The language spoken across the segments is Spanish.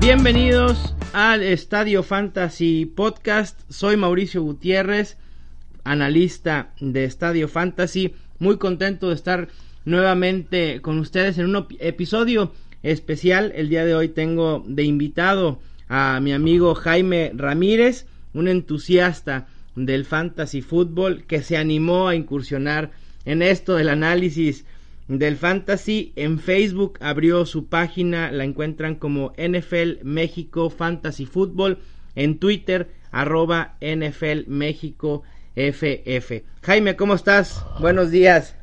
Bienvenidos al Estadio Fantasy Podcast. Soy Mauricio Gutiérrez, analista de Estadio Fantasy. Muy contento de estar nuevamente con ustedes en un episodio especial. El día de hoy tengo de invitado a mi amigo Jaime Ramírez, un entusiasta del fantasy fútbol que se animó a incursionar en esto del análisis del fantasy. En Facebook abrió su página, la encuentran como NFL México Fantasy Fútbol. En Twitter, arroba NFL México FF. Jaime, ¿cómo estás? Buenos días.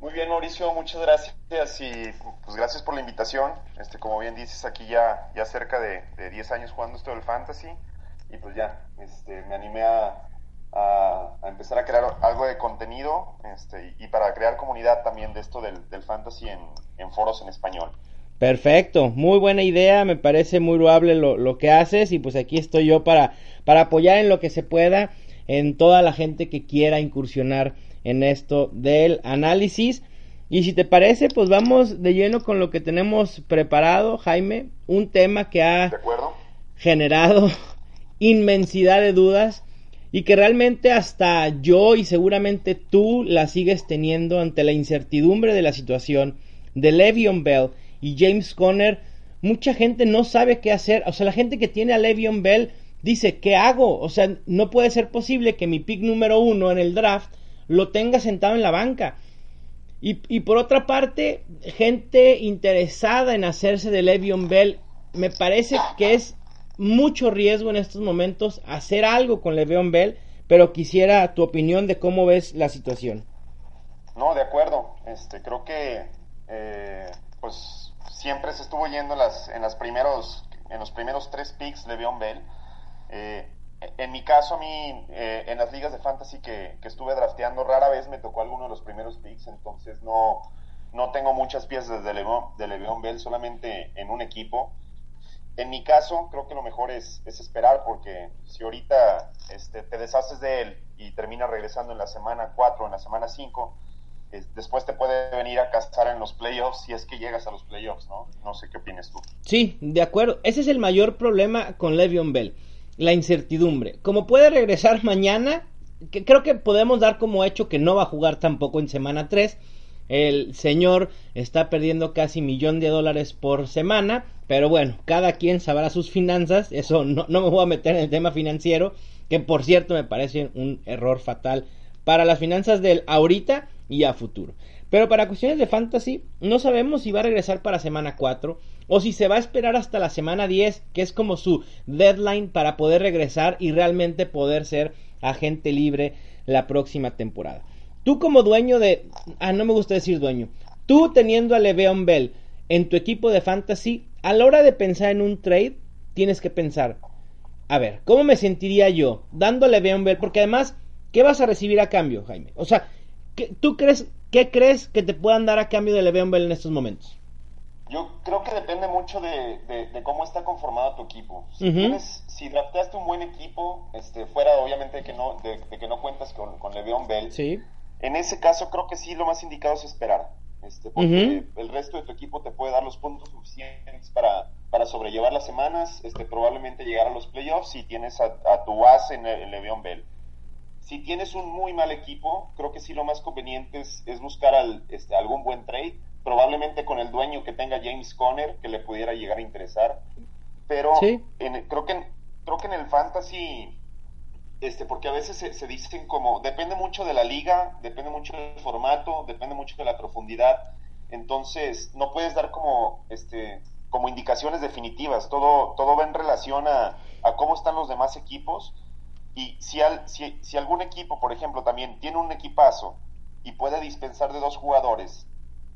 Muy bien, Mauricio, muchas gracias y pues gracias por la invitación. Este, como bien dices, aquí ya, ya cerca de, de 10 años jugando esto del fantasy y pues ya, este, me animé a, a, empezar a crear algo de contenido este, y, para crear comunidad también de esto del, fantasy en, foros en español. Perfecto, muy buena idea, me parece muy loable lo, lo, que haces y pues aquí estoy yo para, para apoyar en lo que se pueda en toda la gente que quiera incursionar en esto del análisis. Y si te parece, pues vamos de lleno con lo que tenemos preparado, Jaime, un tema que ha generado inmensidad de dudas y que realmente hasta yo y seguramente tú la sigues teniendo ante la incertidumbre de la situación de Le'Veon Bell y James Conner, mucha gente no sabe qué hacer, o sea, la gente que tiene a Le'Veon Bell dice, ¿qué hago? O sea, no puede ser posible que mi pick número uno en el draft lo tenga sentado en la banca. Y, y por otra parte, gente interesada en hacerse de Le'Veon Bell, me parece que es mucho riesgo en estos momentos hacer algo con Le'Veon Bell, pero quisiera tu opinión de cómo ves la situación. No, de acuerdo. Este, creo que eh, pues siempre se estuvo yendo en las, en las primeros, en los primeros tres picks Le'Veon Bell. Eh, en mi caso, a mí, eh, en las ligas de fantasy que, estuve drafteando, rara vez me tocó alguno de los primeros picks, entonces no, no tengo muchas piezas de Le'Veon, de Le'Veon Bell, solamente en un equipo en mi caso, creo que lo mejor es, esperar porque si ahorita este, te deshaces de él y termina regresando en la semana 4 o en la semana 5, después te puede venir a casar en los playoffs si es que llegas a los playoffs, ¿no? No sé qué opinas tú. Sí, de acuerdo. Ese es el mayor problema con Le'Veon Bell, la incertidumbre. Como puede regresar mañana, que creo que podemos dar como hecho que no va a jugar tampoco en semana 3 el señor está perdiendo casi millón de dólares por semana, pero bueno, cada quien sabrá sus finanzas, eso no, no me voy a meter en el tema financiero, que por cierto me parece un error fatal para las finanzas del ahorita y a futuro. Pero para cuestiones de fantasy, no sabemos si va a regresar para semana 4 o si se va a esperar hasta la semana 10, que es como su deadline para poder regresar y realmente poder ser agente libre la próxima temporada. Tú como dueño de... Ah, no me gusta decir dueño. Tú teniendo a Le'Veon Bell en tu equipo de fantasy, a la hora de pensar en un trade, tienes que pensar, a ver, ¿cómo me sentiría yo dándole a Le'Veon Bell? Porque además, ¿qué vas a recibir a cambio, Jaime? O sea, ¿qué, ¿tú crees, qué crees que te puedan dar a cambio de Le'Veon Bell en estos momentos? Yo creo que depende mucho de, cómo está conformado tu equipo. Si, tienes, si drafteaste un buen equipo, este, fuera obviamente de que no, de, que no cuentas con, con Le'Veon Bell, sí. En ese caso creo que sí lo más indicado es esperar, este, porque el resto de tu equipo te puede dar los puntos suficientes para, para sobrellevar las semanas, este, probablemente llegar a los playoffs si tienes a, tu base en el, Le'Veon Bell. Si tienes un muy mal equipo, creo que sí lo más conveniente es, buscar al, este, algún buen trade, probablemente con el dueño que tenga James Conner, que le pudiera llegar a interesar. Pero creo, que, creo que en el fantasy este, porque a veces se, dicen como, depende mucho de la liga, depende mucho del formato, depende mucho de la profundidad, entonces no puedes dar como, este, como indicaciones definitivas, todo, todo va en relación a, cómo están los demás equipos, y si, al, si, si, algún equipo, por ejemplo, también tiene un equipazo, y puede dispensar de dos jugadores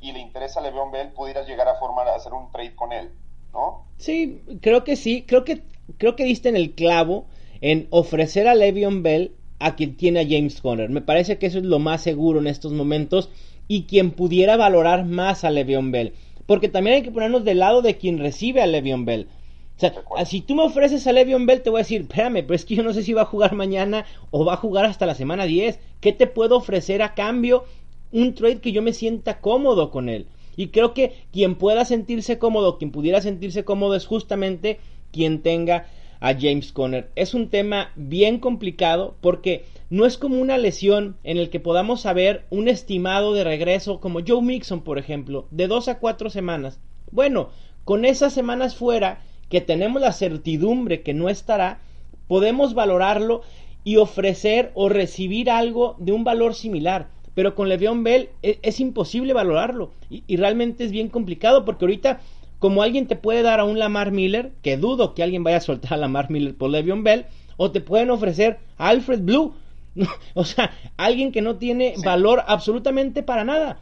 y le interesa a Le'Veon Bell, pudieras llegar a formar, a hacer un trade con él, ¿no? Sí, creo que sí, creo que, creo que diste en el clavo en ofrecer a Le'Veon Bell a quien tiene a James Conner. Me parece que eso es lo más seguro en estos momentos y quien pudiera valorar más a Le'Veon Bell. Porque también hay que ponernos del lado de quien recibe a Le'Veon Bell. O sea, si tú me ofreces a Le'Veon Bell, te voy a decir, espérame, pero es que yo no sé si va a jugar mañana o va a jugar hasta la semana 10. ¿Qué te puedo ofrecer a cambio? Un trade que yo me sienta cómodo con él. Y creo que quien pueda sentirse cómodo, quien pudiera sentirse cómodo es justamente quien tenga a James Conner. Es un tema bien complicado porque no es como una lesión en el que podamos saber un estimado de regreso como Joe Mixon, por ejemplo, de dos a cuatro semanas. Bueno, con esas semanas fuera que tenemos la certidumbre que no estará, podemos valorarlo y ofrecer o recibir algo de un valor similar. Pero con Le'Veon Bell e, es, imposible valorarlo y, y, realmente es bien complicado porque ahorita como alguien te puede dar a un Lamar Miller, que dudo que alguien vaya a soltar a Lamar Miller por Le'Veon Bell, o te pueden ofrecer a Alfred Blue, o sea, alguien que no tiene sí. valor absolutamente para nada.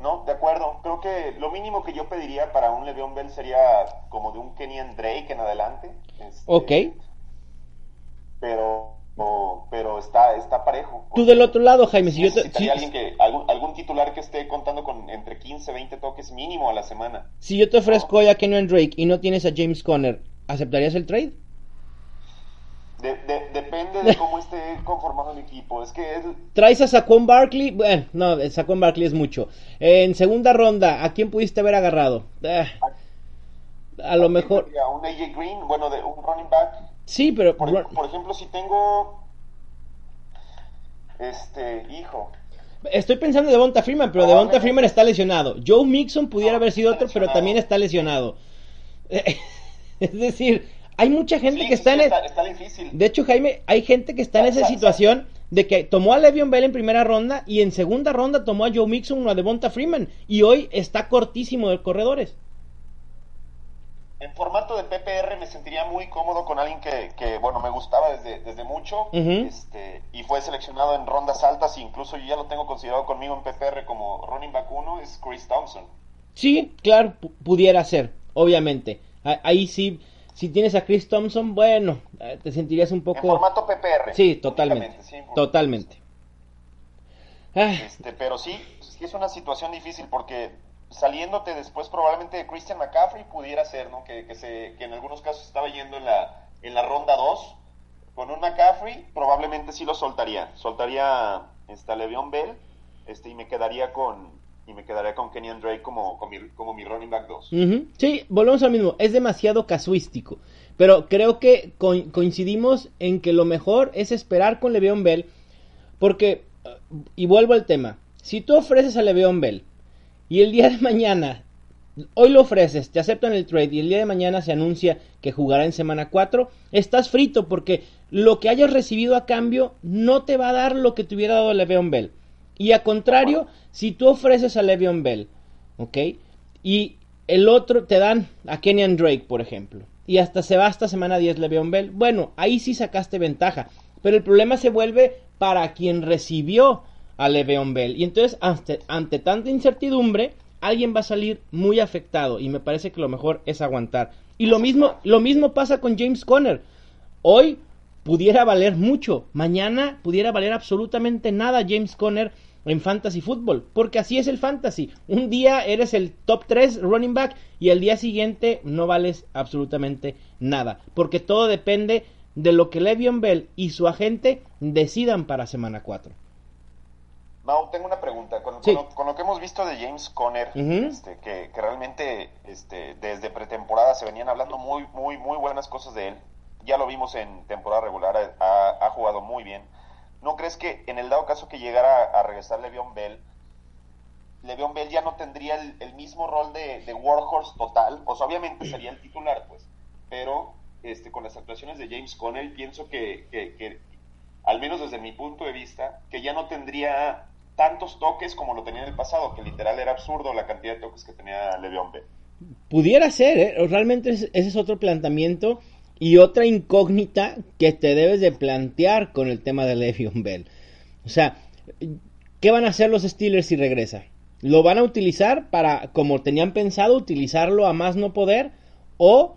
No, de acuerdo. Creo que lo mínimo que yo pediría para un Le'Veon Bell sería como de un Kenyan Drake en adelante. Este, ok. Pero, o, pero está, está parejo. Tú del otro lado, Jaime, si yo te, si, alguien que, algún, algún, titular que esté contando con entre 15, 20 toques mínimo a la semana. Si yo te ofrezco ¿no? hoy a Kenyan Drake y no tienes a James Conner, ¿aceptarías el trade? De, de, depende de cómo esté conformado el equipo. Es que es... Traes a Saquon Barkley. Bueno, no, Saquon Barkley es mucho. Eh, en segunda ronda, ¿a quién pudiste haber agarrado? Eh, a, a lo mejor. A un AJ Green, bueno, de un running back. Sí, pero. Por, por ejemplo, si tengo. Este, hijo. Estoy pensando en Devonta Freeman, pero Devonta Freeman está lesionado. Joe Mixon pudiera haber sido otro, pero también está lesionado. es decir, hay mucha gente sí, que está sí, en está, está, difícil. De hecho, Jaime, hay gente que está en esa situación de que tomó a Le'Veon Bell en primera ronda y en segunda ronda tomó a Joe Mixon o a Devonta Freeman y hoy está cortísimo de corredores. En formato de PPR me sentiría muy cómodo con alguien que, que bueno, me gustaba desde, desde mucho Uh -huh. este, y fue seleccionado en rondas altas, incluso yo ya lo tengo considerado conmigo en PPR como running back 1, es Chris Thompson. Sí, claro, pudiera ser, obviamente. Ahí sí, si tienes a Chris Thompson, bueno, eh, te sentirías un poco... En formato PPR. Sí, totalmente. Sí, totalmente. Ah. Este, pero sí, sí es una situación difícil porque saliéndote después probablemente de Christian McCaffrey pudiera ser, ¿no? Que, que, se, que en algunos casos estaba yendo en la, en la ronda 2. Con un McCaffrey probablemente sí lo soltaría. Soltaría este, a Le'Veon Bell este, y me quedaría con, y me quedaría con Kenyan Drake como, como, mi, como mi running back 2. Uh -huh. Sí, volvemos al mismo, es demasiado casuístico, pero creo que co coincidimos en que lo mejor es esperar con Le'Veon Bell, porque, y vuelvo al tema, si tú ofreces a Le'Veon Bell y el día de mañana, hoy lo ofreces, te aceptan el trade y el día de mañana se anuncia que jugará en semana 4, estás frito porque lo que hayas recibido a cambio no te va a dar lo que te hubiera dado Le'Veon Bell. Y a contrario, si tú ofreces a Le'Veon Bell, ¿ok? Y el otro te dan a Kenyan Drake, por ejemplo, y hasta se va hasta semana 10 Le'Veon Bell, bueno, ahí sí sacaste ventaja. Pero el problema se vuelve para quien recibió a Le'Veon Bell. Y entonces, ante, tanta incertidumbre, alguien va a salir muy afectado. Y me parece que lo mejor es aguantar. Y lo mismo, lo mismo pasa con James Conner. Hoy pudiera valer mucho. Mañana pudiera valer absolutamente nada James Conner en fantasy fútbol, porque así es el fantasy. Un día eres el top 3 running back y el día siguiente no vales absolutamente nada, porque todo depende de lo que Le'Veon Bell y su agente decidan para semana 4. Mau, tengo una pregunta. Con, sí. con, lo, con, lo, que hemos visto de James Conner, uh -huh. este, que, que, realmente este, desde pretemporada se venían hablando muy, muy, muy buenas cosas de él. Ya lo vimos en temporada regular, ha, ha jugado muy bien. ¿No crees que en el dado caso que llegara a regresar Le'Veon Bell, Le'Veon Bell ya no tendría el, el mismo rol de, de, Warhorse total? O sea, obviamente sería el titular, pues, pero este, con las actuaciones de James Conner pienso que, que, que, al menos desde mi punto de vista, que ya no tendría tantos toques como lo tenía en el pasado, que literal era absurdo la cantidad de toques que tenía Le'Veon Bell. Pudiera ser, ¿eh? realmente ese es otro planteamiento y otra incógnita que te debes de plantear con el tema de Le'Veon Bell. O sea, ¿qué van a hacer los Steelers si regresa? ¿Lo van a utilizar para, como tenían pensado, utilizarlo a más no poder? ¿O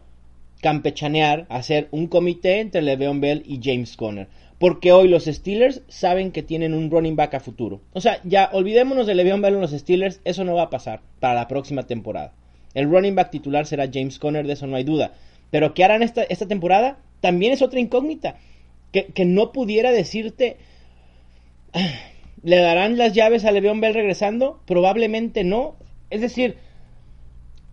campechanear, hacer un comité entre Le'Veon Bell y James Conner? Porque hoy los Steelers saben que tienen un running back a futuro. O sea, ya olvidémonos de Le'Veon Bell en los Steelers, eso no va a pasar para la próxima temporada. El running back titular será James Conner, de eso no hay duda. Pero ¿qué harán esta, esta temporada? También es otra incógnita. Que, que no pudiera decirte... ¿Le darán las llaves a Le'Veon Bell regresando? Probablemente no. Es decir,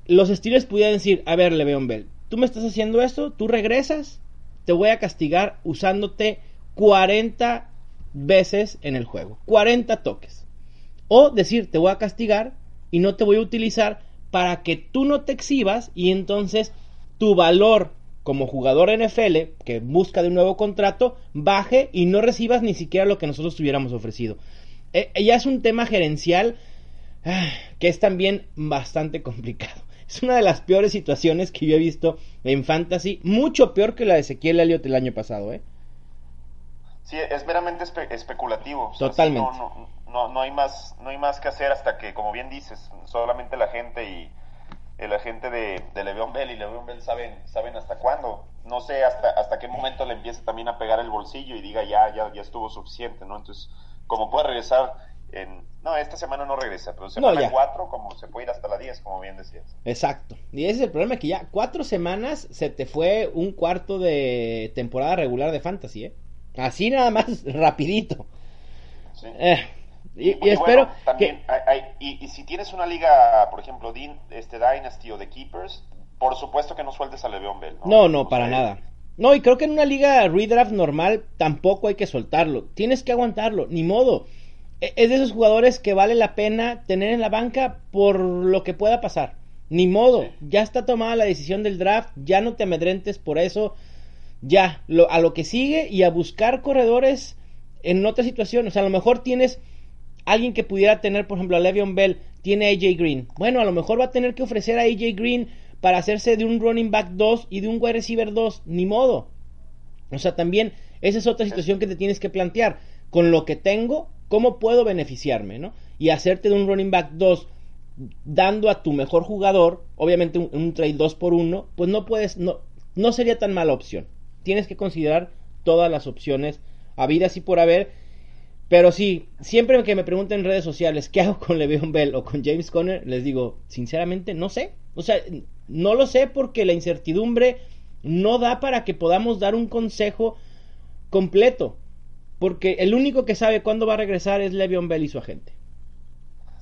los Steelers pudieran decir, a ver, Le'Veon Bell, tú me estás haciendo esto, tú regresas, te voy a castigar usándote 40 veces en el juego. 40 toques. O decir, te voy a castigar y no te voy a utilizar para que tú no te exhibas y entonces tu valor como jugador NFL que busca de un nuevo contrato baje y no recibas ni siquiera lo que nosotros tuviéramos ofrecido. Eh, ya es un tema gerencial ah, que es también bastante complicado. Es una de las peores situaciones que yo he visto en Fantasy, mucho peor que la de Ezequiel Elliott el año pasado, ¿eh? Sí, es meramente especulativo. Totalmente. no, no, no, hay más, no hay más que hacer hasta que, como bien dices, solamente la gente y el gente de, de Le'Veon Bell y Le'Veon Bell saben, saben hasta cuándo. No sé hasta, hasta qué momento le empiece también a pegar el bolsillo y diga ya, ya, ya estuvo suficiente, ¿no? Entonces, como puede regresar en... No, esta semana no regresa, pero semana no, 4, como se puede ir hasta la 10, como bien decías. Exacto. Y ese es el problema, que ya cuatro semanas se te fue un cuarto de temporada regular de Fantasy, ¿eh? Así nada más, rapidito. Sí. Eh, y, y, y, espero también que... hay, hay, y, y, si tienes una liga, por ejemplo, este Dynasty o de Keepers, por supuesto que no sueltes a Le'Veon Bell. No, no, no para nada. No, y creo que en una liga redraft normal tampoco hay que soltarlo. Tienes que aguantarlo, ni modo. E, es de esos jugadores que vale la pena tener en la banca por lo que pueda pasar. Ni modo, sí. ya está tomada la decisión del draft, ya no te amedrentes por eso. Ya, lo, a lo que sigue y a buscar corredores en otra situación. O sea, a lo mejor tienes alguien que pudiera tener, por ejemplo, a Le'Veon Bell, tiene a AJ Green. Bueno, a lo mejor va a tener que ofrecer a AJ Green para hacerse de un running back 2 y de un wide receiver 2, ni modo. O sea, también esa es otra situación que te tienes que plantear. Con lo que tengo, ¿cómo puedo beneficiarme, no? Y hacerte de un running back 2 dando a tu mejor jugador, obviamente un, trade 2 por 1, pues no puedes, no, no sería tan mala opción. Tienes que considerar todas las opciones habidas y por haber. Pero sí, siempre que me pregunten en redes sociales qué hago con Le'Veon Bell o con James Conner, les digo, sinceramente, no sé. O sea, no lo sé porque la incertidumbre no da para que podamos dar un consejo completo. Porque el único que sabe cuándo va a regresar es Le'Veon Bell y su agente.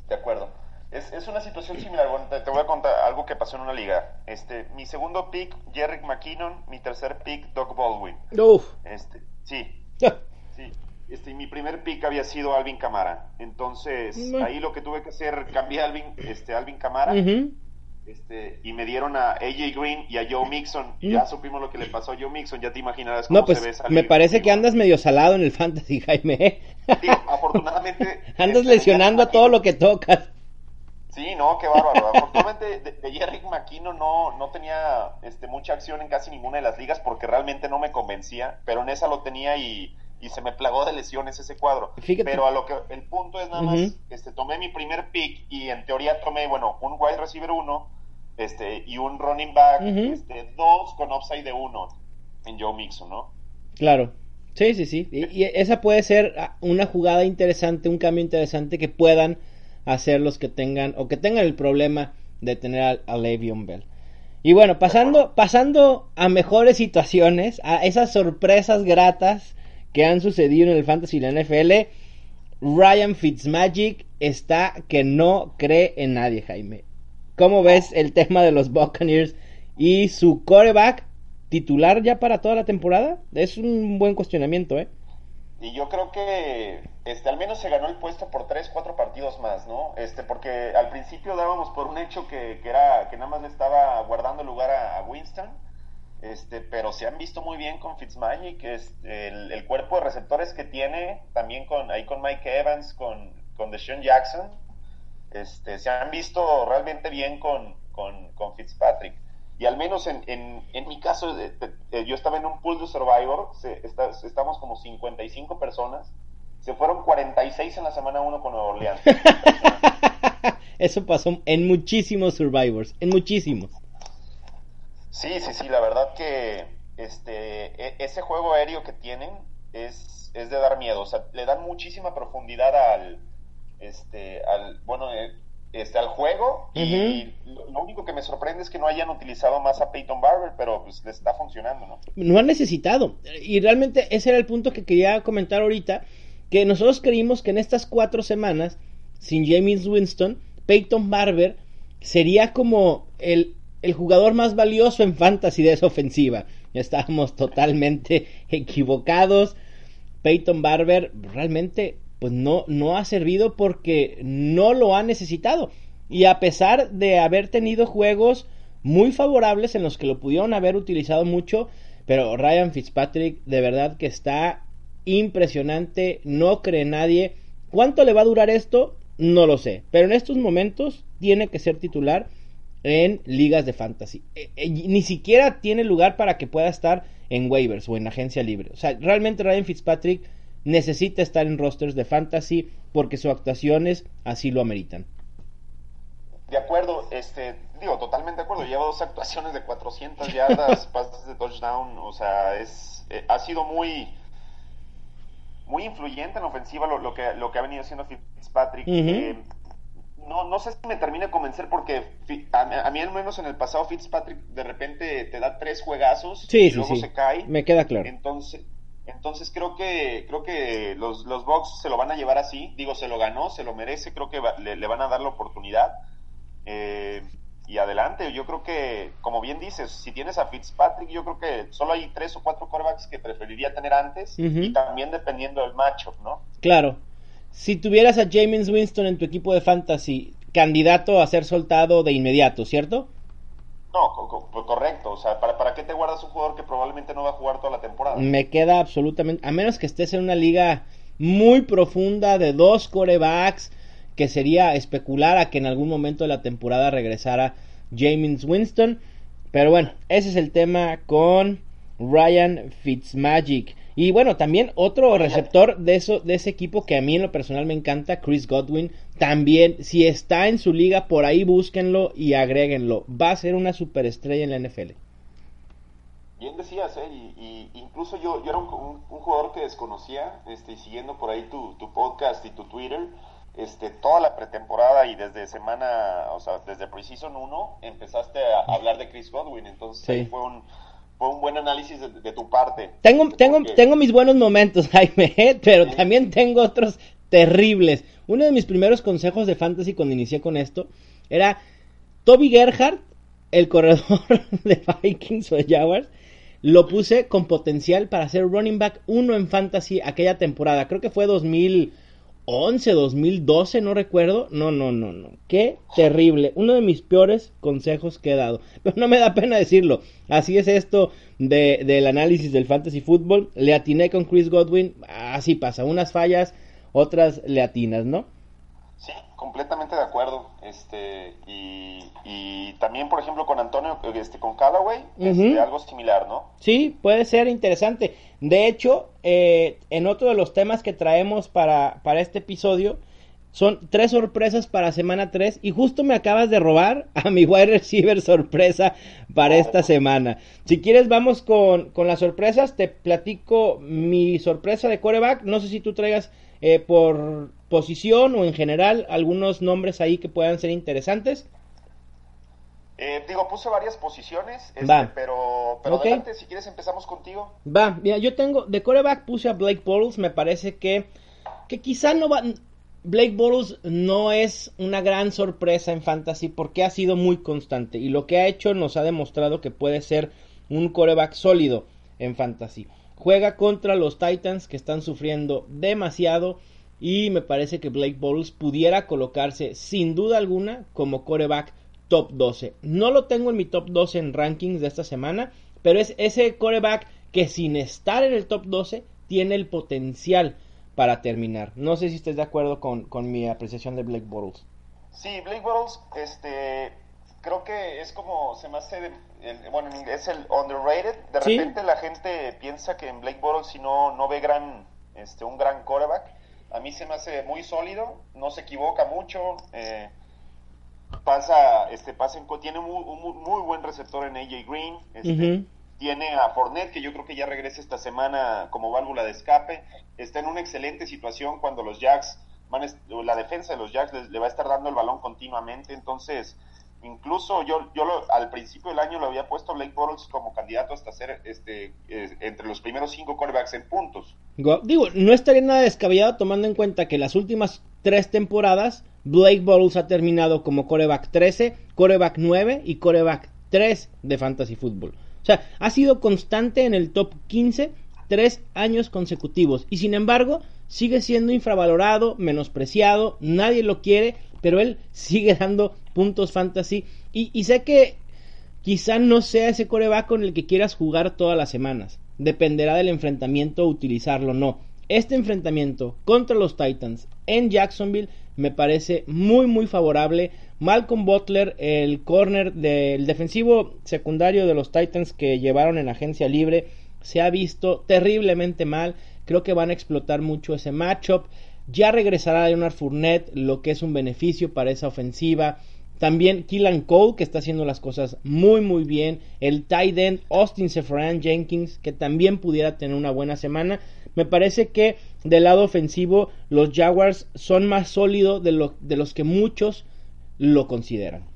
De acuerdo. Es, es una situación similar. Bueno, te, te, voy a contar algo que pasó en una liga. Este, mi segundo pick, Jerry McKinnon. Mi tercer pick, Doug Baldwin. Uf. Este, sí. sí. Este, mi primer pick había sido Alvin Camara. Entonces, ahí lo que tuve que hacer, cambié a Alvin, este, Alvin Camara. Uh -huh. Este, y me dieron a AJ Green y a Joe Mixon. Y ya supimos lo que le pasó a Joe Mixon. Ya te imaginarás cómo no, pues, se ve salir. Me parece que andas medio salado en el fantasy, Jaime. Sí, afortunadamente. andas este, lesionando a todo lo que tocas. Sí, no, qué bárbaro. Afortunadamente de, de Jerry McKinnon no, no tenía este, mucha acción en casi ninguna de las ligas porque realmente no me convencía, pero en esa lo tenía y, y se me plagó de lesiones ese cuadro. Fíjate. Pero a lo que el punto es nada más, uh -huh. este, tomé mi primer pick y en teoría tomé, bueno, un wide receiver 1 este, y un running back 2 uh -huh. este, dos con upside de 1 en Joe Mixon, ¿no? Claro. Sí, sí, sí. Y, y, esa puede ser una jugada interesante, un cambio interesante que puedan hacer los que tengan o que tengan el problema de tener a, a Le'Veon Bell. Y bueno, pasando, pasando a mejores situaciones, a esas sorpresas gratas que han sucedido en el Fantasy y la NFL, Ryan Fitzmagic está que no cree en nadie, Jaime. ¿Cómo ves el tema de los Buccaneers y su coreback titular ya para toda la temporada? Es un buen cuestionamiento, ¿eh? Y yo creo que este, al menos se ganó el puesto por tres, cuatro partidos más, ¿no? Este, porque al principio dábamos por un hecho que, que era que nada más le estaba guardando lugar a, Winston, este, pero se han visto muy bien con Fitzmagic, este, el, el, cuerpo de receptores que tiene, también con ahí con Mike Evans, con, con Deshaun Jackson, este, se han visto realmente bien con, con, con Fitzpatrick y al menos en, en, en mi caso, eh, yo estaba en un pool de Survivor, se, está, estamos como 55 personas, se fueron 46 en la semana 1 con Nueva Orleans. Eso pasó en muchísimos Survivors, en muchísimos. Sí, sí, sí, la verdad que este e, ese juego aéreo que tienen es, es de dar miedo, o sea, le dan muchísima profundidad al este al bueno, eh, este, al juego y lo, único que me sorprende es que no hayan utilizado más a Peyton Barber, pero pues le está funcionando, ¿no? No han necesitado. Y realmente ese era el punto que quería comentar ahorita, que nosotros creímos que en estas cuatro semanas, sin James Winston, Peyton Barber sería como el, el jugador más valioso en fantasy de esa ofensiva. Ya estábamos totalmente equivocados. Peyton Barber realmente pues no, no ha servido porque no lo ha necesitado. Y a pesar de haber tenido juegos muy favorables en los que lo pudieron haber utilizado mucho, pero Ryan Fitzpatrick de verdad que está impresionante, no cree nadie. ¿Cuánto le va a durar esto? No lo sé, pero en estos momentos tiene que ser titular en ligas de fantasy. Eh, eh, ni siquiera tiene lugar para que pueda estar en waivers o en agencia libre. O sea, realmente Ryan Fitzpatrick necesita estar en rosters de fantasy porque sus actuaciones así lo ameritan. De acuerdo, este, digo, totalmente de acuerdo. Lleva dos actuaciones de 400 yardas, pases de touchdown, o sea, es, eh, ha sido muy, muy influyente en la ofensiva lo, que, lo que ha venido haciendo Fitzpatrick. Eh, no, no sé si me termine de convencer porque a, mí al menos en el pasado Fitzpatrick de repente te da tres juegazos y luego se cae. Me queda claro. Entonces, entonces creo que creo que los, los Bucks se lo van a llevar así. Digo, se lo ganó, se lo merece. Creo que le, van a dar la oportunidad. Eh, y adelante, yo creo que, como bien dices, si tienes a Fitzpatrick, yo creo que solo hay tres o cuatro quarterbacks que preferiría tener antes. Y también dependiendo del matchup, ¿no? Claro. Si tuvieras a James Winston en tu equipo de fantasy, candidato a ser soltado de inmediato, ¿cierto? No, pues correcto. O sea, ¿para, ¿para qué te guardas un jugador que probablemente no va a jugar toda la temporada? Me queda absolutamente. A menos que estés en una liga muy profunda de dos corebacks, que sería especular a que en algún momento de la temporada regresara James Winston. Pero bueno, ese es el tema con Ryan Fitzmagic. Y bueno, también otro receptor de, eso, de ese equipo que a mí en lo personal me encanta, Chris Godwin. También, si está en su liga, por ahí búsquenlo y agréguenlo. Va a ser una superestrella en la NFL. Bien decías, ¿eh? Y, incluso yo, yo era un, jugador que desconocía, este, siguiendo por ahí tu, tu, podcast y tu Twitter, este, toda la pretemporada y desde semana, o sea, desde Precision 1, empezaste a hablar de Chris Godwin. Entonces ahí fue un, fue un buen análisis de, tu parte. Tengo, tengo, tengo mis buenos momentos, Jaime, ¿eh? pero también tengo otros terribles. Uno de mis primeros consejos de fantasy cuando inicié con esto era Toby Gerhardt, el corredor de Vikings o de Jaguars, lo puse con potencial para ser running back uno en fantasy aquella temporada. Creo que fue 2000 11, 2012, no recuerdo. No, no, no, no. Qué terrible. Uno de mis peores consejos que he dado. Pero no me da pena decirlo. Así es esto de, del análisis del fantasy fútbol. Le atiné con Chris Godwin. Así pasa. Unas fallas, otras le atinas, ¿no? Sí, completamente de acuerdo. Este, y, y también, por ejemplo, con Antonio, este, con Callaway, este, algo similar, ¿no? Sí, puede ser interesante. De hecho, eh, en otro de los temas que traemos para, para este episodio, son tres sorpresas para semana 3 y justo me acabas de robar a mi wide receiver sorpresa para esta semana. Si quieres vamos con, con las sorpresas, te platico mi sorpresa de coreback. No sé si tú traigas eh, por posición o en general algunos nombres ahí que puedan ser interesantes. Eh, digo, puse varias posiciones, este, pero, pero adelante, si quieres empezamos contigo. Va, mira, yo tengo, de coreback puse a Blake Bortles, me parece que, que quizá no va, Blake Bortles no es una gran sorpresa en fantasy porque ha sido muy constante y lo que ha hecho nos ha demostrado que puede ser un coreback sólido en fantasy. Juega contra los Titans que están sufriendo demasiado y me parece que Blake Bortles pudiera colocarse sin duda alguna como coreback top 12. No lo tengo en mi top 12 en rankings de esta semana, pero es ese coreback que sin estar en el top 12 tiene el potencial para terminar. No sé si estés de acuerdo con, mi apreciación de Blake Bortles. Sí, Blake Bortles, este, creo que es como, se me hace, bueno, es el underrated. De repente la gente piensa que en Blake Bortles si no, no ve gran, este, un gran coreback a mí se me hace muy sólido, no se equivoca mucho, eh, pasa, este, pasa tiene un muy, buen receptor en AJ Green, este, tiene a Fournette, que yo creo que ya regresa esta semana como válvula de escape, está en una excelente situación cuando los Jacks, van, la defensa de los Jacks le, va a estar dando el balón continuamente, entonces incluso yo, yo al principio del año lo había puesto Blake Bortles como candidato hasta ser este, entre los primeros cinco quarterbacks en puntos. Digo, no estaría nada descabellado tomando en cuenta que las últimas tres temporadas Blake Bortles ha terminado como coreback 13, coreback 9 y coreback 3 de Fantasy Football. O sea, ha sido constante en el top 15 tres años consecutivos y sin embargo sigue siendo infravalorado, menospreciado, nadie lo quiere, pero él sigue dando puntos fantasy y, sé que quizá no sea ese coreback con el que quieras jugar todas las semanas, dependerá del enfrentamiento utilizarlo o no. Este enfrentamiento contra los Titans en Jacksonville me parece muy muy favorable. Malcolm Butler, el corner del defensivo secundario de los Titans que llevaron en agencia libre, se ha visto terriblemente mal. Creo que van a explotar mucho ese matchup. Ya regresará Leonard Fournette, lo que es un beneficio para esa ofensiva. También Killan Cole, que está haciendo las cosas muy muy bien. El tight end Austin Sefran Jenkins, que también pudiera tener una buena semana. Me parece que del lado ofensivo los Jaguars son más sólidos de, lo, de los que muchos lo consideran.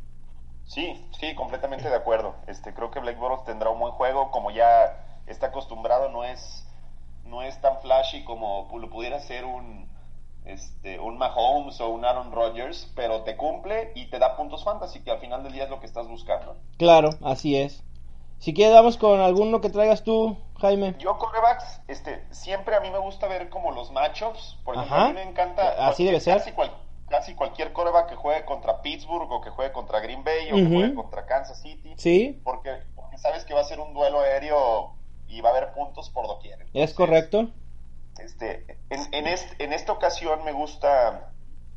Sí, sí, completamente de acuerdo. Este, creo que Blake tendrá un buen juego, como ya está acostumbrado, no es, no es tan flashy como lo pudiera ser un, este, un Mahomes o un Aaron Rodgers, pero te cumple y te da puntos fantasy, que al final del día es lo que estás buscando. Claro, así es. Si quieres, vamos con alguno que traigas tú, Jaime. Yo, corebacks, este, siempre a mí me gusta ver como los matchups. Por ejemplo, a mí me encanta. Así debe ser. Casi, cualquier coreback que juegue contra Pittsburgh o que juegue contra Green Bay o que juegue contra Kansas City. Sí. Porque, sabes que va a ser un duelo aéreo y va a haber puntos por doquier. es correcto. Este, en, en, esta ocasión me gusta,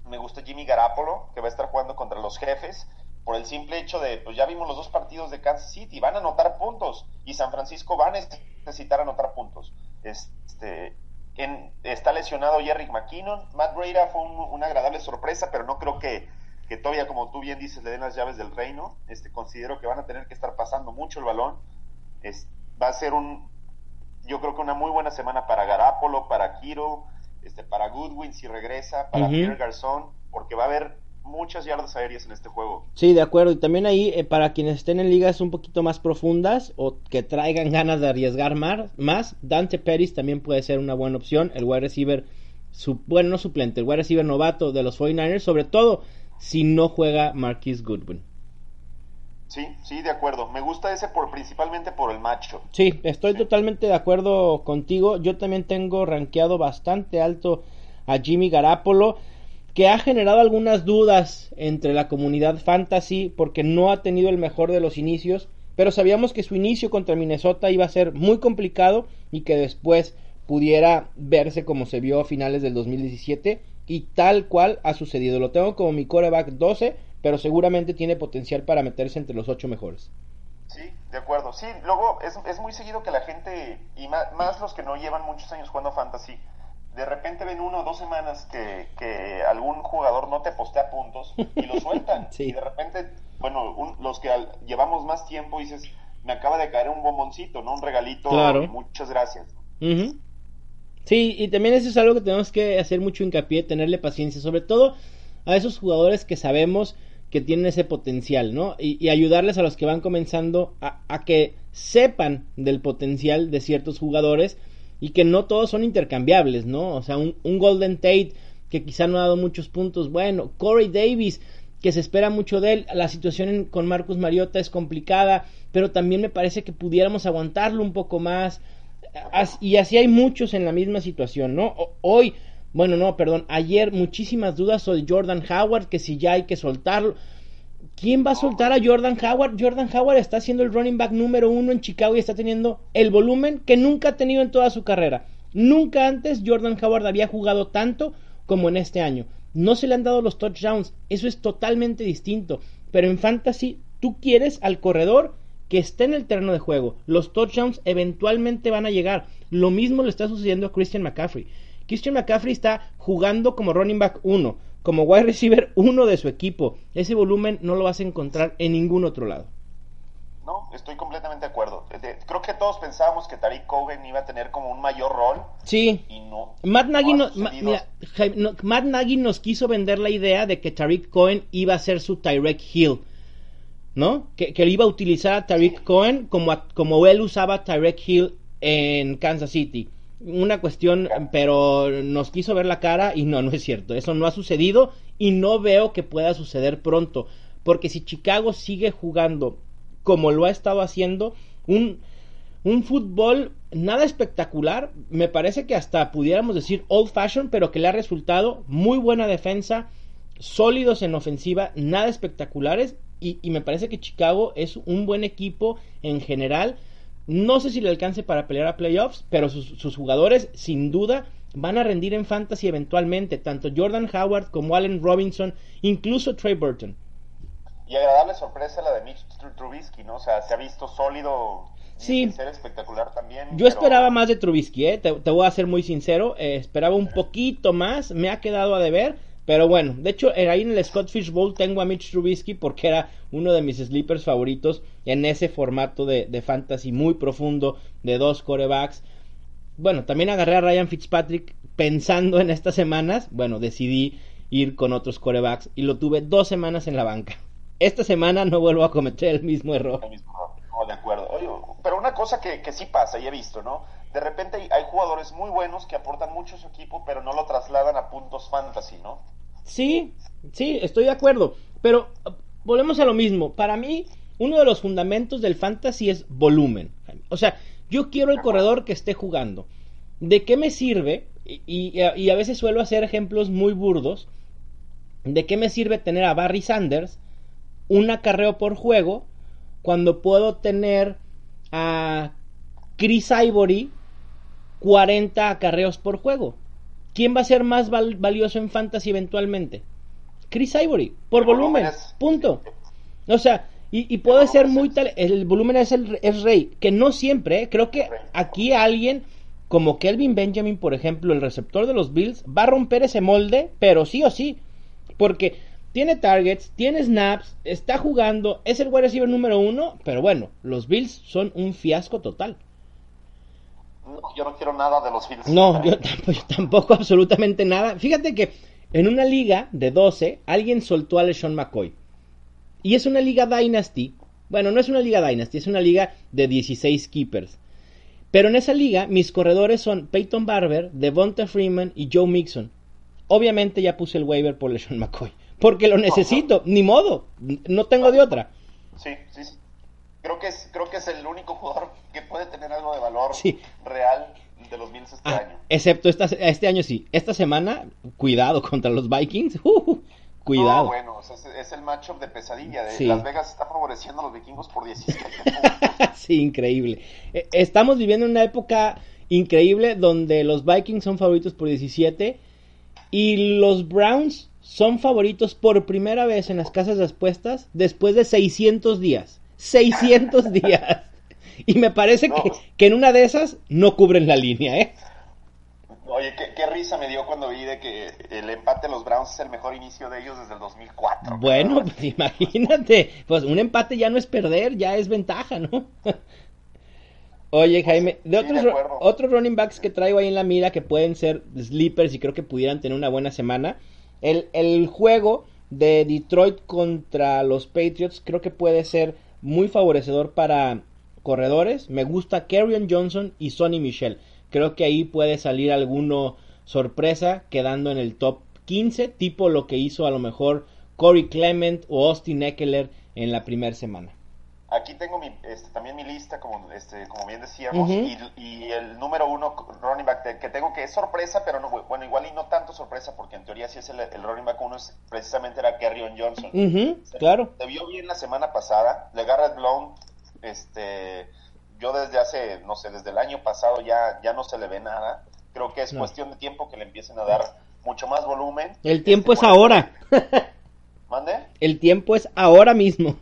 me gusta Jimmy Garapolo, que va a estar jugando contra los jefes, por el simple hecho de, pues ya vimos los dos partidos de Kansas City, van a anotar puntos, y San Francisco va a necesitar anotar puntos. Este, está lesionado Jerry McKinnon, Matt Breda fue una agradable sorpresa, pero no creo que, que todavía, como tú bien dices, le den las llaves del reino. Este, considero que van a tener que estar pasando mucho el balón. Va a ser un, yo creo que una muy buena semana para Garapolo, para Kiro, este, para Goodwin si regresa, para Pierre Garzón, porque va a haber muchas yardas aéreas en este juego. Sí, de acuerdo. Y también ahí, eh, para quienes estén en ligas un poquito más profundas o que traigan ganas de arriesgar más, más Dante Pérez también puede ser una buena opción. El wide receiver, su, bueno, no suplente, el wide receiver novato de los 49ers, sobre todo si no juega Marquis Goodwin. Sí, sí, de acuerdo. Me gusta ese por principalmente por el macho. Sí, estoy totalmente de acuerdo contigo. Yo también tengo rankeado bastante alto a Jimmy Garapolo, que ha generado algunas dudas entre la comunidad fantasy porque no ha tenido el mejor de los inicios, pero sabíamos que su inicio contra Minnesota iba a ser muy complicado y que después pudiera verse como se vio a finales del 2017 y tal cual ha sucedido. Lo tengo como mi coreback 12 pero seguramente tiene potencial para meterse entre los ocho mejores. Sí, de acuerdo. Sí, luego es, es muy seguido que la gente, y más, los que no llevan muchos años jugando fantasy, de repente ven uno o dos semanas que, que algún jugador no te postea puntos y lo sueltan. Y de repente, bueno, los que llevamos más tiempo dices, me acaba de caer un bomboncito, ¿no? Un regalito. Claro. Muchas gracias. Sí, y también eso es algo que tenemos que hacer mucho hincapié, tenerle paciencia, sobre todo a esos jugadores que sabemos que tienen ese potencial, ¿no? Y, ayudarles a los que van comenzando a, que sepan del potencial de ciertos jugadores y que no todos son intercambiables, ¿no? O sea, un, Golden Tate que quizá no ha dado muchos puntos, bueno, Corey Davis que se espera mucho de él, la situación con Marcus Mariota es complicada, pero también me parece que pudiéramos aguantarlo un poco más, y así hay muchos en la misma situación, ¿no? Hoy bueno, no, perdón. Ayer muchísimas dudas sobre Jordan Howard, que si ya hay que soltarlo. ¿Quién va a soltar a Jordan Howard? Jordan Howard está siendo el running back número uno en Chicago y está teniendo el volumen que nunca ha tenido en toda su carrera. Nunca antes Jordan Howard había jugado tanto como en este año. No se le han dado los touchdowns, eso es totalmente distinto. Pero en fantasy tú quieres al corredor que esté en el terreno de juego. Los touchdowns eventualmente van a llegar. Lo mismo le está sucediendo a Christian McCaffrey. Christian McCaffrey está jugando como running back 1, como wide receiver 1 de su equipo. Ese volumen no lo vas a encontrar en ningún otro lado. No, estoy completamente de acuerdo. Creo que todos pensábamos que Tariq Cohen iba a tener como un mayor rol. Sí. Y no. Matt Nagy, Matt Nagy nos quiso vender la idea de que Tariq Cohen iba a ser su Tyrek Hill. ¿No? Que, que iba a utilizar a Tariq Cohen como, como él usaba a Tyrek Hill en Kansas City. Una cuestión, pero nos quiso ver la cara y no, no es cierto. Eso no ha sucedido y no veo que pueda suceder pronto. Porque si Chicago sigue jugando como lo ha estado haciendo, un, un fútbol nada espectacular, me parece que hasta pudiéramos decir old fashion, pero que le ha resultado muy buena defensa, sólidos en ofensiva, nada espectaculares, y, me parece que Chicago es un buen equipo en general. No sé si le alcance para pelear a playoffs, pero sus, sus jugadores sin duda van a rendir en fantasy eventualmente, tanto Jordan Howard como Allen Robinson, incluso Trey Burton. Y agradable sorpresa la de Mitch Trubisky, ¿no? O sea, se ha visto sólido. Sí. Ser espectacular también. Yo esperaba más de Trubisky, ¿eh? te, voy a ser muy sincero. Eh, esperaba un poquito más, me ha quedado a deber. Pero bueno, de hecho, eh, ahí en el Scott Fish Bowl tengo a Mitch Trubisky porque era uno de mis sleepers favoritos en ese formato de, de fantasy muy profundo de dos corebacks. Bueno, también agarré a Ryan Fitzpatrick pensando en estas semanas. Bueno, decidí ir con otros corebacks y lo tuve dos semanas en la banca esta semana no vuelvo a cometer el mismo error. No, de acuerdo. Pero una cosa que, que sí pasa y he visto, ¿no? De repente hay, jugadores muy buenos que aportan mucho a su equipo, pero no lo trasladan a puntos fantasy, ¿no? Sí, sí, estoy de acuerdo. Pero volvemos a lo mismo. Para mí, uno de los fundamentos del fantasy es volumen. O sea, yo quiero el corredor que esté jugando. ¿De qué me sirve? Y, y, a veces suelo hacer ejemplos muy burdos. ¿De qué me sirve tener a Barry Sanders un acarreo por juego cuando puedo tener a Chris Ivory 40 acarreos por juego. ¿Quién va a ser más valioso en fantasy eventualmente? Chris Ivory, por volumen, punto. O sea, y, puede ser muy tal, el volumen es el es rey, que no siempre, ¿eh? creo que aquí alguien como Kelvin Benjamin, por ejemplo, el receptor de los Bills, va a romper ese molde, pero sí o sí, porque tiene targets, tiene snaps, está jugando, es el wide receiver número uno, pero bueno, los Bills son un fiasco total. No, yo no quiero nada de los Bills. No, yo tampoco, absolutamente nada. Fíjate que en una liga de 12, alguien soltó a LeSean McCoy. Y es una liga Dynasty. Bueno, no es una liga Dynasty, es una liga de 16 keepers. Pero en esa liga, mis corredores son Peyton Barber, Devonta Freeman y Joe Mixon. Obviamente ya puse el waiver por LeSean McCoy porque lo necesito, ni modo, no tengo de otra. Sí, sí, sí. Creo que es, creo que es el único jugador que puede tener algo de valor real de los Bills este ah, año. Excepto esta, este año sí. Esta semana, cuidado contra los Vikings. Uh, cuidado. bueno, es, el matchup de pesadilla. De Las Vegas está favoreciendo a los vikingos por 17 sí, increíble. E, estamos viviendo una época increíble donde los Vikings son favoritos por 17 y los Browns son favoritos por primera vez en las casas de apuestas después de 600 días. 600 días. Y me parece que, en una de esas no cubren la línea, ¿eh? Oye, qué, risa me dio cuando vi de que el empate de los Browns es el mejor inicio de ellos desde el 2004. Bueno, pues imagínate, pues un empate ya no es perder, ya es ventaja, ¿no? Oye, Jaime, de otros, otros running backs que traigo ahí en la mira que pueden ser sleepers y creo que pudieran tener una buena semana. El, juego de Detroit contra los Patriots creo que puede ser muy favorecedor para corredores. Me gusta Kerryon Johnson y Sonny Michel. Creo que ahí puede salir alguno sorpresa quedando en el top 15, tipo lo que hizo a lo mejor Corey Clement o Austin Eckler en la primera semana. Aquí tengo mi, este, también mi lista, como, este, como bien decíamos, y, el número uno running back que tengo que es sorpresa, pero no, bueno, igual y no tanto sorpresa, porque en teoría sí es el, running back uno, es, precisamente era Kerryon Johnson. claro. Se vio bien la semana pasada, le Garrett Blount, este, yo desde hace, no sé, desde el año pasado ya, ya no se le ve nada. Creo que es cuestión de tiempo que le empiecen a dar mucho más volumen. El tiempo este, es ahora. ¿Mande? El tiempo es ahora mismo.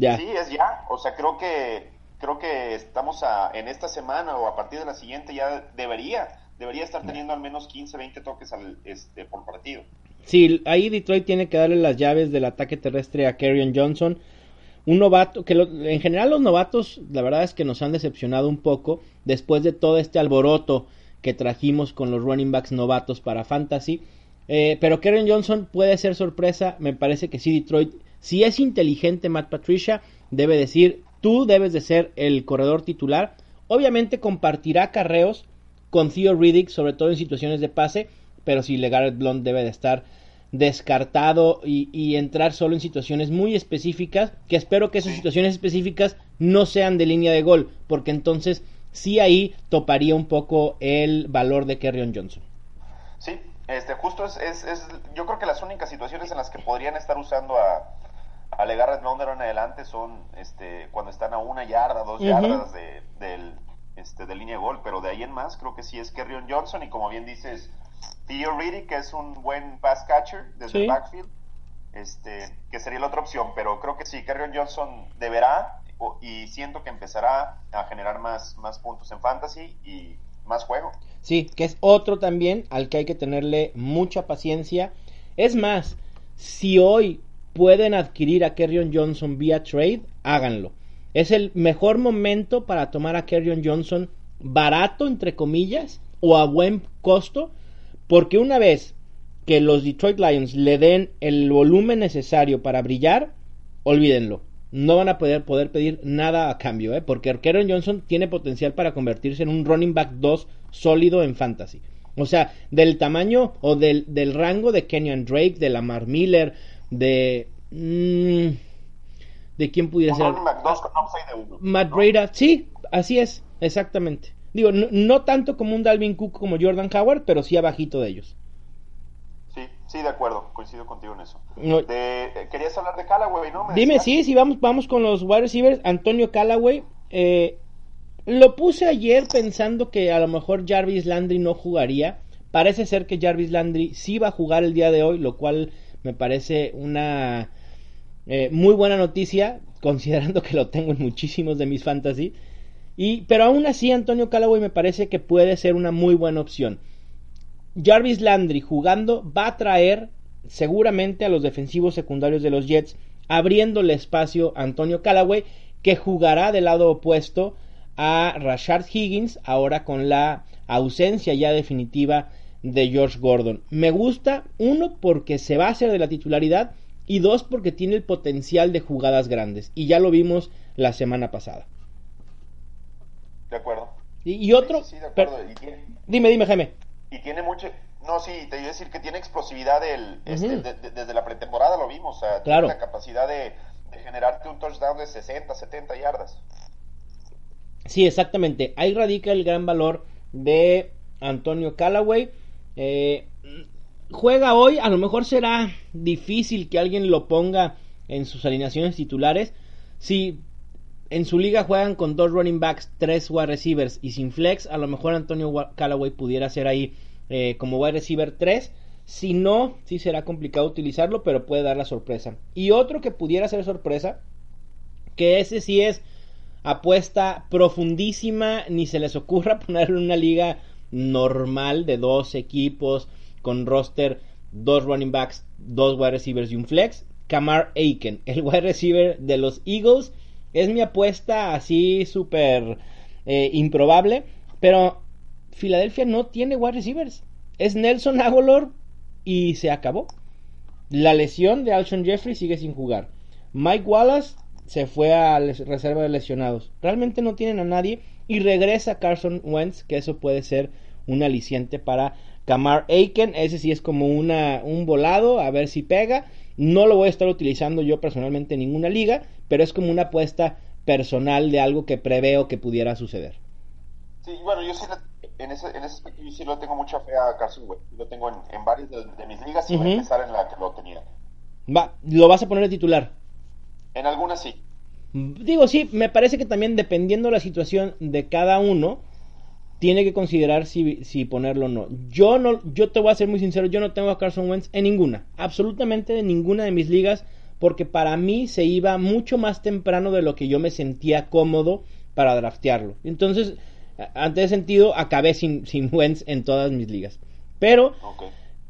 Sí, Sí, es ya. O sea, creo que creo que estamos a, en esta semana o a partir de la siguiente ya debería debería estar teniendo al menos 15, 20 toques al, este, por partido. Sí, ahí Detroit tiene que darle las llaves del ataque terrestre a Kerryon Johnson. Un novato, que en general los novatos, la verdad es que nos han decepcionado un poco después de todo este alboroto que trajimos con los running backs novatos para Fantasy. Eh, pero Kerryon Johnson puede ser sorpresa. Me parece que sí, Detroit. Si es inteligente Matt Patricia, debe decir, tú debes de ser el corredor titular. Obviamente compartirá carreos con Theo Riddick, sobre todo en situaciones de pase, pero si LeGarrette Blunt debe de estar descartado y, entrar solo en situaciones muy específicas, que espero que esas situaciones específicas no sean de línea de gol, porque entonces sí ahí toparía un poco el valor de Kerryon Johnson. Sí, este, justo es, es, yo creo que las únicas situaciones en las que podrían estar usando a, a LeGarrette en adelante son este, cuando están a una yarda, dos yardas de, del, este, de línea de gol, pero de ahí en más creo que sí es Kerryon Johnson y como bien dices, Theo Riddick, que es un buen pass catcher desde el backfield, este, que sería la otra opción, pero creo que sí, Kerryon Johnson deberá y siento que empezará a generar más, más puntos en fantasy y más juego. Sí, que es otro también al que hay que tenerle mucha paciencia. Es más, si hoy pueden adquirir a Kerryon Johnson vía trade, háganlo. Es el mejor momento para tomar a Kerryon Johnson barato, entre comillas, o a buen costo, porque una vez que los Detroit Lions le den el volumen necesario para brillar, olvídenlo. No van a poder, poder pedir nada a cambio, ¿eh? porque Kerryon Johnson tiene potencial para convertirse en un running back 2 sólido en fantasy. O sea, del tamaño o del, del rango de Kenyon Drake, de Lamar Miller, de... Mmm, ¿De quién pudiera ser? Matt Breda, sí, así es, exactamente. Digo, no, tanto como un Dalvin Cook como Jordan Howard, pero sí abajito de ellos. Sí, sí, de acuerdo, coincido contigo en eso. Eh, querías hablar de Callaway, ¿no? dime, sí, sí, vamos, vamos con los wide receivers. Antonio Callaway, eh, lo puse ayer pensando que a lo mejor Jarvis Landry no jugaría. Parece ser que Jarvis Landry sí va a jugar el día de hoy, lo cual me parece una eh, muy buena noticia, considerando que lo tengo en muchísimos de mis fantasy. Y, pero aún así, Antonio Callaway me parece que puede ser una muy buena opción. Jarvis Landry jugando va a traer seguramente a los defensivos secundarios de los Jets, abriéndole espacio a Antonio Callaway, que jugará del lado opuesto a Rashard Higgins, ahora con la ausencia ya definitiva de George Gordon. Me gusta, uno, porque se va a hacer de la titularidad, y dos, porque tiene el potencial de jugadas grandes, y ya lo vimos la semana pasada. De acuerdo. Y, otro. Sí, de acuerdo. dime, dime, Jaime. Y tiene mucho. No, sí, te iba a decir que tiene explosividad del, este, desde la pretemporada, lo vimos. O sea, tiene la capacidad de, generarte un touchdown de 60, 70 yardas. Sí, exactamente. Ahí radica el gran valor de Antonio Callaway. Eh, juega hoy, a lo mejor será difícil que alguien lo ponga en sus alineaciones titulares. Sí, en su liga juegan con dos running backs, tres wide receivers y sin flex, a lo mejor Antonio Callaway pudiera ser ahí eh, como wide receiver 3. Si no, sí será complicado utilizarlo, pero puede dar la sorpresa. Y otro que pudiera ser sorpresa, que ese sí es apuesta profundísima, ni se les ocurra ponerlo en una liga normal de dos equipos con roster, dos running backs, dos wide receivers y un flex. Kamar Aiken, el wide receiver de los Eagles, es mi apuesta así súper eh, improbable. Pero Filadelfia no tiene wide receivers. Es Nelson Aguilar y se acabó. La lesión de Alshon Jeffrey sigue sin jugar. Mike Wallace se fue a reserva de lesionados. Realmente no tienen a nadie. Y regresa Carson Wentz, que eso puede ser un aliciente para Kamar Aiken. Ese sí es como una, un volado, a ver si pega. No lo voy a estar utilizando yo personalmente en ninguna liga, pero es como una apuesta personal de algo que preveo que pudiera suceder. Sí, bueno, yo sí en, ese, en ese aspecto yo sí lo tengo mucha fe a Carson Wentz. Lo tengo en, en varias de, mis ligas y voy a empezar en la que lo tenía. Va, ¿lo vas a poner de titular? En algunas sí. Digo, sí, me parece que también dependiendo la situación de cada uno, tiene que considerar si, si, ponerlo o no. Yo no, yo te voy a ser muy sincero, yo no tengo a Carson Wentz en ninguna, absolutamente en ninguna de mis ligas porque para mí se iba mucho más temprano de lo que yo me sentía cómodo para draftearlo. Entonces, ante ese sentido, acabé sin, sin Wentz en todas mis ligas. Pero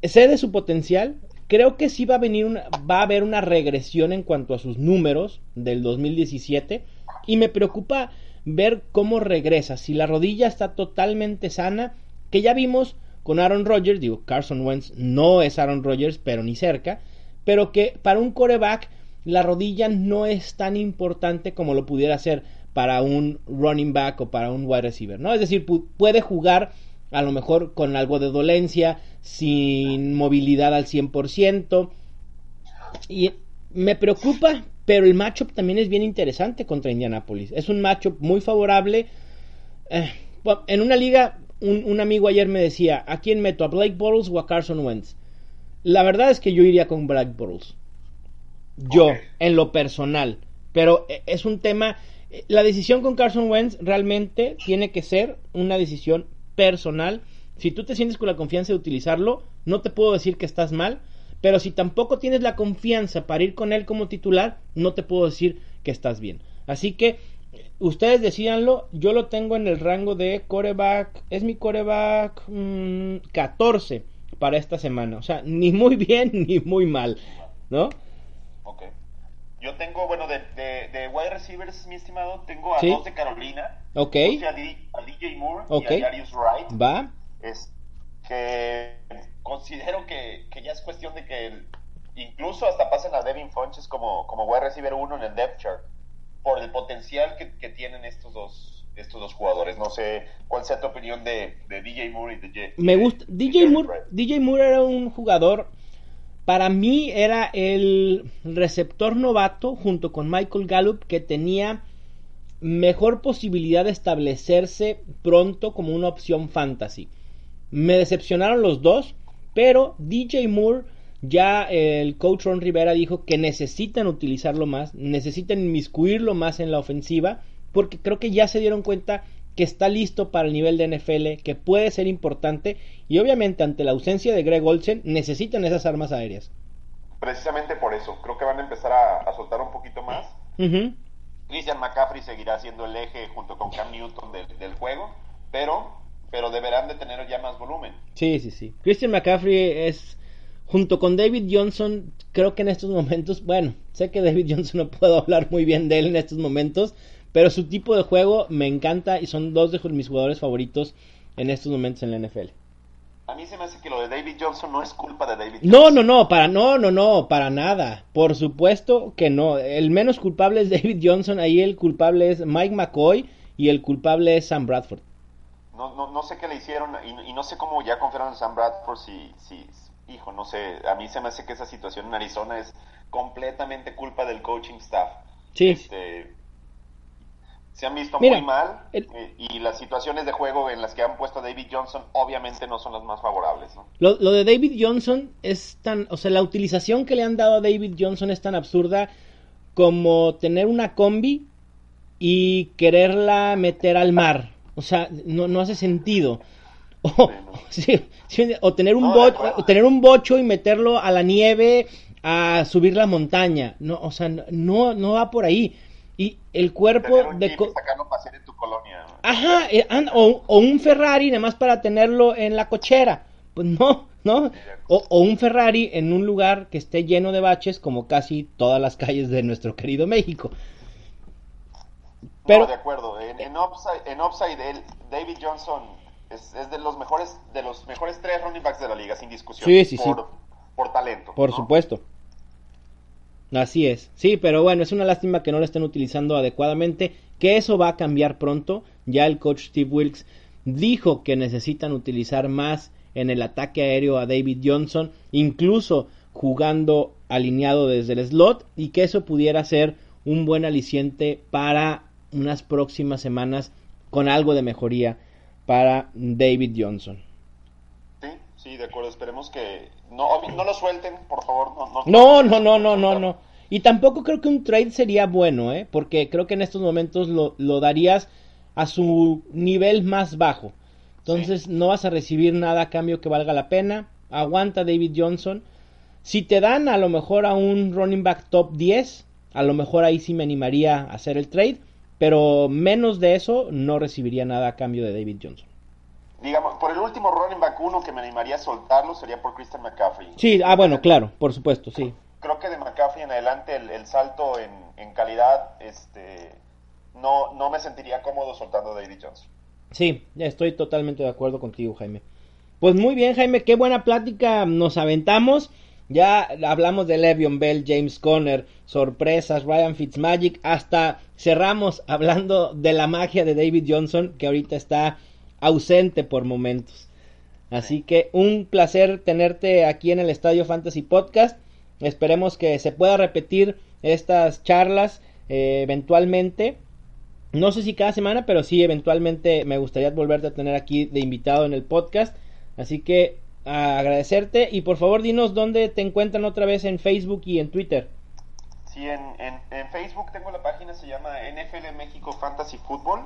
sé de su potencial. Creo que sí va a venir una, va a haber una regresión en cuanto a sus números del 2017 y me preocupa ver cómo regresa. Si la rodilla está totalmente sana, que ya vimos con Aaron Rodgers, digo, Carson Wentz no es Aaron Rodgers, pero ni cerca, pero que para un coreback la rodilla no es tan importante como lo pudiera ser para un running back o para un wide receiver, ¿no? Es decir, puede jugar a lo mejor con algo de dolencia, sin movilidad al 100%. Y me preocupa, pero el matchup también es bien interesante contra Indianapolis. Es un matchup muy favorable. Eh, en una liga, un, amigo ayer me decía, ¿a quién meto? ¿A Blake Bortles o a Carson Wentz? La verdad es que yo iría con Blake Bortles. Yo, en lo personal. Pero eh, es un tema... Eh, la decisión con Carson Wentz realmente tiene que ser una decisión personal. Si tú te sientes con la confianza de utilizarlo, no te puedo decir que estás mal, pero si tampoco tienes la confianza para ir con él como titular, no te puedo decir que estás bien. Así que ustedes decíanlo, yo lo tengo en el rango de coreback, es mi coreback 14 mm, para esta semana, o sea, ni muy bien ni muy mal, ¿no? Yo tengo, bueno, de, de, wide receivers, mi estimado, tengo a dos de Carolina. Ok. A, DJ Moore y a Darius Wright. Va. Es que considero que, ya es cuestión de que incluso hasta pasen a Devin Funches como, como wide receiver uno en el depth chart por el potencial que, tienen estos dos estos dos jugadores. No sé cuál sea tu opinión de, DJ Moore y de Me gusta. DJ Moore, DJ Moore era un jugador para mí era el receptor novato junto con Michael Gallup que tenía mejor posibilidad de establecerse pronto como una opción fantasy. Me decepcionaron los dos, pero DJ Moore ya el coach Ron Rivera dijo que necesitan utilizarlo más, necesitan inmiscuirlo más en la ofensiva, porque creo que ya se dieron cuenta que está listo para el nivel de NFL, que puede ser importante y obviamente ante la ausencia de Greg Olsen necesitan esas armas aéreas. Precisamente por eso, creo que van a empezar a, soltar un poquito más. Christian McCaffrey seguirá siendo el eje junto con Cam Newton del, juego, pero, pero deberán de tener ya más volumen. Sí, sí, sí. Christian McCaffrey es junto con David Johnson, creo que en estos momentos, bueno, sé que David Johnson no puedo hablar muy bien de él en estos momentos, pero su tipo de juego me encanta y son dos de mis jugadores favoritos en estos momentos en la NFL. A mí se me hace que lo de David Johnson no es culpa de David Johnson. No, no, no, para no, no, no, para nada. Por supuesto que no. El menos culpable es David Johnson, ahí el culpable es Mike McCoy y el culpable es Sam Bradford. No, no, no sé qué le hicieron y, no sé cómo ya confiaron en Sam Bradford si, si, hijo, no sé, a mí se me hace que esa situación en Arizona es completamente culpa del coaching staff. Sí. Este, se han visto muy mal eh, y las situaciones de juego en las que han puesto a David Johnson obviamente no son las más favorables. Lo, de David Johnson es tan, o sea, la utilización que le han dado a David Johnson es tan absurda como tener una combi y quererla meter al mar. O sea, no, no hace sentido. O, tener un o tener un bocho y meterlo a la nieve a subir la montaña. No, o sea, no, no va por ahí y el cuerpo de... Ajá, eh, o, un Ferrari nada más para tenerlo en la cochera. Pues no, ¿no? O, un Ferrari en un lugar que esté lleno de baches como casi todas las calles de nuestro querido México. Pero, de acuerdo. En, en Upside, en David Johnson es, de los mejores de los mejores tres running backs de la liga, sin discusión. Sí, sí, por, Por talento. Por supuesto. Así es, sí, pero bueno, es una lástima que no lo estén utilizando adecuadamente, que eso va a cambiar pronto. Ya el coach Steve Wilkes dijo que necesitan utilizar más en el ataque aéreo a David Johnson, incluso jugando alineado desde el slot, y que eso pudiera ser un buen aliciente para unas próximas semanas con algo de mejoría para David Johnson. Sí, de acuerdo, esperemos que no, no lo suelten, por favor. No, no, no, no, no, no, Y tampoco creo que un trade sería bueno, ¿eh? Porque creo que en estos momentos lo, lo darías a su nivel más bajo. Entonces no vas a recibir nada a cambio que valga la pena. Aguanta David Johnson. Si te dan a lo mejor a un running back top 10, a lo mejor ahí sí me animaría a hacer el trade. pero menos de eso no recibiría nada a cambio de David Johnson. Digamos, por el último running back uno que me animaría a soltarlo sería por Christian McCaffrey. Sí, ah, bueno, claro, por supuesto, sí. Creo que de McCaffrey en adelante el, salto en, en, calidad, este, no, no me sentiría cómodo soltando a David Johnson. Sí, ya estoy totalmente de acuerdo contigo, Jaime. Pues muy bien, Jaime, qué buena plática nos aventamos. Ya hablamos de Le'Veon Bell, James Conner, sorpresas, Ryan Fitzmagic, hasta cerramos hablando de la magia de David Johnson, que ahorita está ausente por momentos. Así que un placer tenerte aquí en el Estadio Fantasy Podcast. Esperemos que se pueda repetir estas charlas eh, eventualmente. No sé si cada semana, pero sí eventualmente me gustaría volverte a tener aquí de invitado en el podcast. Así que agradecerte y por favor dinos dónde te encuentran otra vez en Facebook y en Twitter. Sí, en, en, Facebook tengo la página, se llama NFL México Fantasy Football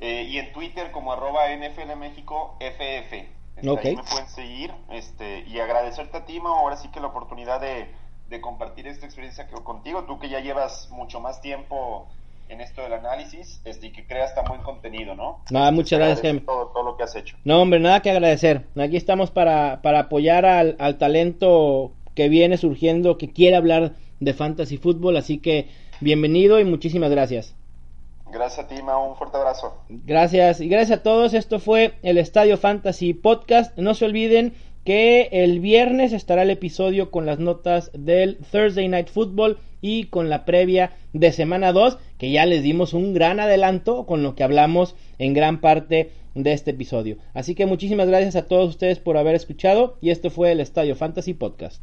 eh, y en Twitter como arroba NFL México FF. Este, ahí me pueden seguir este, y agradecerte a ti, ahora sí que la oportunidad de, de compartir esta experiencia contigo, tú que ya llevas mucho más tiempo en esto del análisis este, y que creas tan buen contenido, ¿no? Nada, muchas gracias, Jaime. Todo, lo que has hecho. No, hombre, nada que agradecer. Aquí estamos para, para apoyar al, al talento que viene surgiendo, que quiere hablar de fantasy fútbol, así que bienvenido y muchísimas gracias. Gracias a ti, un fuerte abrazo. Gracias y gracias a todos. Esto fue el Estadio Fantasy Podcast. No se olviden que el viernes estará el episodio con las notas del Thursday Night Football y con la previa de semana 2, que ya les dimos un gran adelanto con lo que hablamos en gran parte de este episodio. Así que muchísimas gracias a todos ustedes por haber escuchado y esto fue el Estadio Fantasy Podcast.